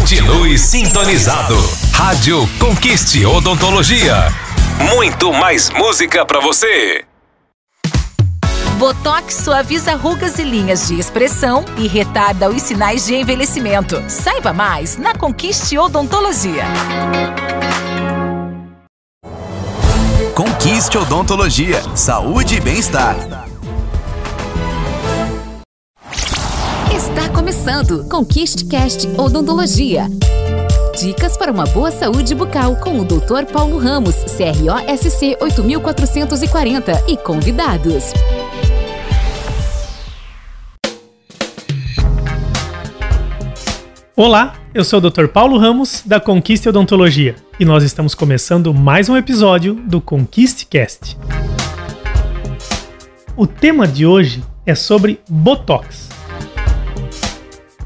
Continue sintonizado. Rádio Conquiste Odontologia. Muito mais música para você. Botox suaviza rugas e linhas de expressão e retarda os sinais de envelhecimento. Saiba mais na Conquiste Odontologia. Conquiste Odontologia. Saúde e bem-estar. Começando Conquiste Cast Odontologia. Dicas para uma boa saúde bucal com o Dr. Paulo Ramos, CROSC 8440 e convidados. Olá, eu sou o Dr. Paulo Ramos da Conquiste Odontologia e nós estamos começando mais um episódio do Conquiste Cast. O tema de hoje é sobre Botox.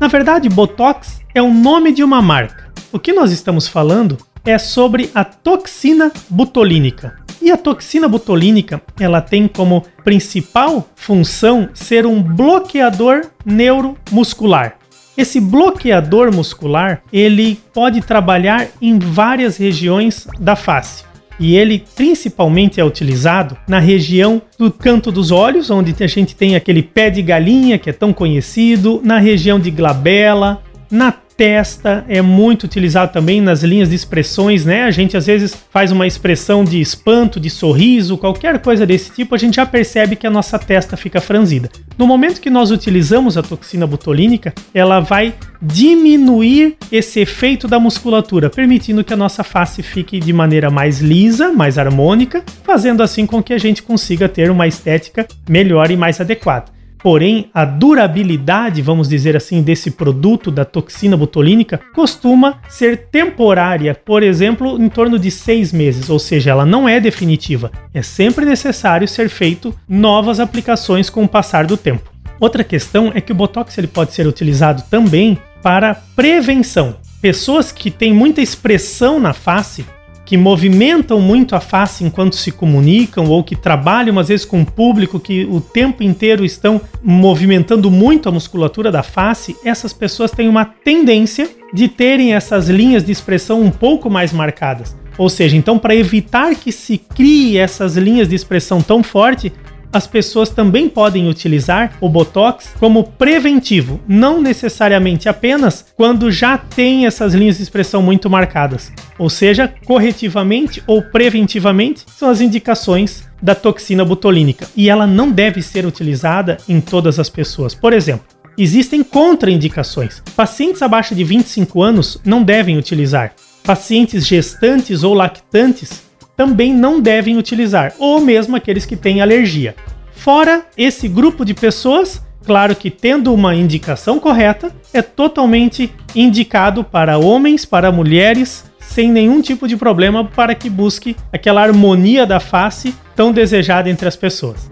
Na verdade, Botox é o nome de uma marca. O que nós estamos falando é sobre a toxina butolínica. E a toxina butolínica, ela tem como principal função ser um bloqueador neuromuscular. Esse bloqueador muscular, ele pode trabalhar em várias regiões da face. E ele principalmente é utilizado na região do canto dos olhos, onde a gente tem aquele pé de galinha que é tão conhecido, na região de glabela, na testa é muito utilizado também nas linhas de expressões, né? A gente às vezes faz uma expressão de espanto, de sorriso, qualquer coisa desse tipo, a gente já percebe que a nossa testa fica franzida. No momento que nós utilizamos a toxina botulínica, ela vai diminuir esse efeito da musculatura, permitindo que a nossa face fique de maneira mais lisa, mais harmônica, fazendo assim com que a gente consiga ter uma estética melhor e mais adequada. Porém, a durabilidade, vamos dizer assim, desse produto da toxina botulínica costuma ser temporária, por exemplo, em torno de seis meses, ou seja, ela não é definitiva. É sempre necessário ser feito novas aplicações com o passar do tempo. Outra questão é que o Botox ele pode ser utilizado também para prevenção. Pessoas que têm muita expressão na face que movimentam muito a face enquanto se comunicam ou que trabalham às vezes com um público que o tempo inteiro estão movimentando muito a musculatura da face, essas pessoas têm uma tendência de terem essas linhas de expressão um pouco mais marcadas. Ou seja, então para evitar que se crie essas linhas de expressão tão forte, as pessoas também podem utilizar o Botox como preventivo, não necessariamente apenas quando já tem essas linhas de expressão muito marcadas. Ou seja, corretivamente ou preventivamente são as indicações da toxina botulínica e ela não deve ser utilizada em todas as pessoas. Por exemplo, existem contraindicações. Pacientes abaixo de 25 anos não devem utilizar. Pacientes gestantes ou lactantes também não devem utilizar, ou mesmo aqueles que têm alergia. Fora esse grupo de pessoas, claro que tendo uma indicação correta, é totalmente indicado para homens, para mulheres, sem nenhum tipo de problema para que busque aquela harmonia da face tão desejada entre as pessoas.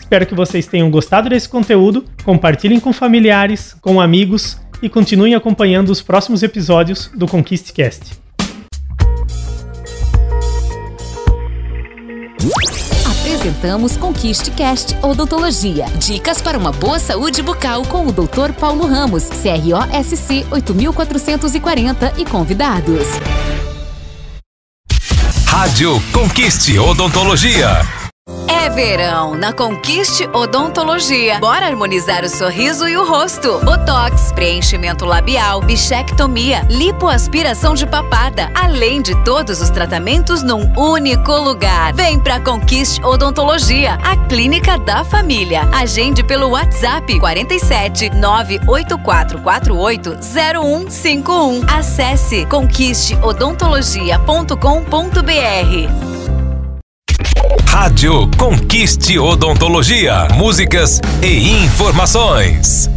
Espero que vocês tenham gostado desse conteúdo, compartilhem com familiares, com amigos e continuem acompanhando os próximos episódios do ConquistCast. Apresentamos Conquiste Cast Odontologia. Dicas para uma boa saúde bucal com o Dr. Paulo Ramos, CROSC 8440 e convidados. Rádio Conquiste Odontologia. É verão na Conquiste Odontologia. Bora harmonizar o sorriso e o rosto. Botox, preenchimento labial, bichectomia, lipoaspiração de papada, além de todos os tratamentos num único lugar. Vem pra Conquiste Odontologia, a clínica da família. Agende pelo WhatsApp 47 98448 0151. Acesse conquisteodontologia.com.br. Rádio Conquiste Odontologia. Músicas e informações.